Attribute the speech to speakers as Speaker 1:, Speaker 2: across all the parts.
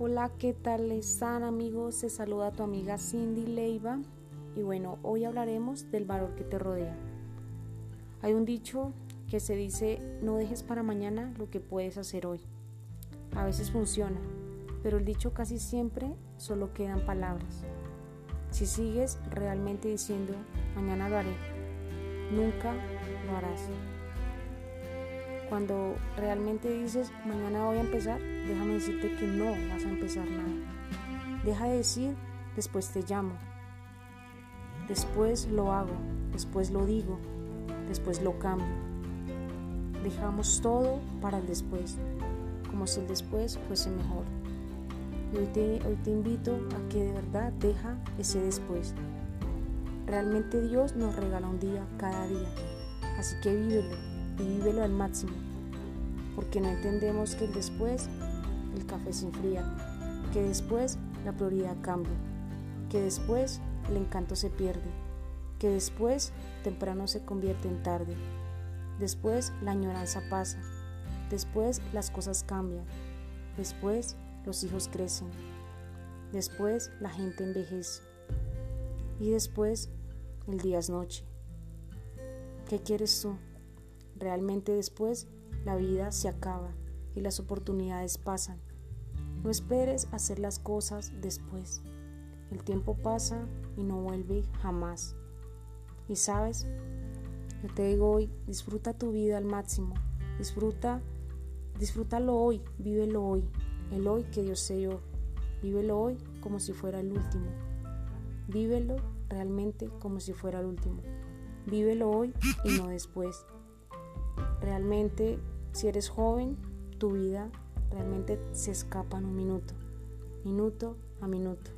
Speaker 1: Hola, ¿qué tal están amigos? Se saluda tu amiga Cindy Leiva y bueno, hoy hablaremos del valor que te rodea. Hay un dicho que se dice, no dejes para mañana lo que puedes hacer hoy. A veces funciona, pero el dicho casi siempre solo quedan palabras. Si sigues realmente diciendo, mañana lo haré, nunca lo harás. Cuando realmente dices, mañana voy a empezar, déjame decirte que no vas a empezar nada. Deja de decir, después te llamo. Después lo hago, después lo digo, después lo cambio. Dejamos todo para el después, como si el después fuese mejor. Y hoy te, hoy te invito a que de verdad deja ese después. Realmente Dios nos regala un día cada día, así que vívelo y vívelo al máximo, porque no entendemos que después el café se enfría, que después la prioridad cambia, que después el encanto se pierde, que después temprano se convierte en tarde, después la añoranza pasa, después las cosas cambian, después los hijos crecen, después la gente envejece y después el día es noche. ¿Qué quieres tú? Realmente después la vida se acaba y las oportunidades pasan. No esperes hacer las cosas después. El tiempo pasa y no vuelve jamás. Y sabes, yo te digo hoy, disfruta tu vida al máximo. Disfruta, disfrútalo hoy, vívelo hoy. El hoy que Dios se dio. Vívelo hoy como si fuera el último. Vívelo realmente como si fuera el último. Vívelo hoy y no después. Realmente, si eres joven, tu vida realmente se escapa en un minuto, minuto a minuto.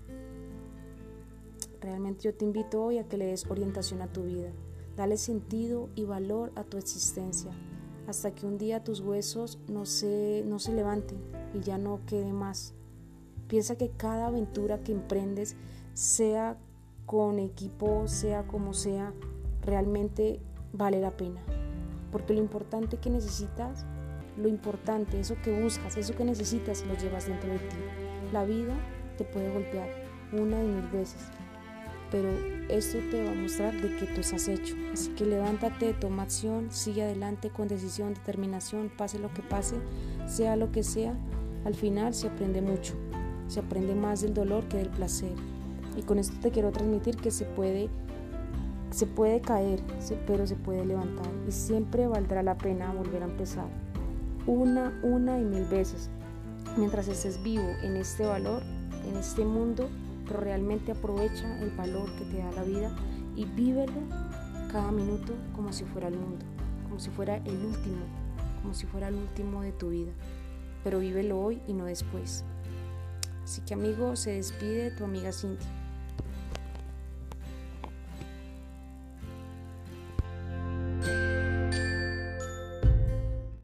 Speaker 1: Realmente yo te invito hoy a que le des orientación a tu vida. Dale sentido y valor a tu existencia hasta que un día tus huesos no se, no se levanten y ya no quede más. Piensa que cada aventura que emprendes, sea con equipo, sea como sea, realmente vale la pena. Porque lo importante que necesitas, lo importante, eso que buscas, eso que necesitas, lo llevas dentro de ti. La vida te puede golpear una y mil veces, pero esto te va a mostrar de que tú estás hecho. Así que levántate, toma acción, sigue adelante con decisión, determinación, pase lo que pase, sea lo que sea, al final se aprende mucho, se aprende más del dolor que del placer. Y con esto te quiero transmitir que se puede, se puede caer, pero se puede levantar y siempre valdrá la pena volver a empezar. Una, una y mil veces. Mientras estés vivo en este valor, en este mundo, pero realmente aprovecha el valor que te da la vida y vívelo cada minuto como si fuera el mundo, como si fuera el último, como si fuera el último de tu vida. Pero vívelo hoy y no después. Así que amigo, se despide tu amiga Cintia.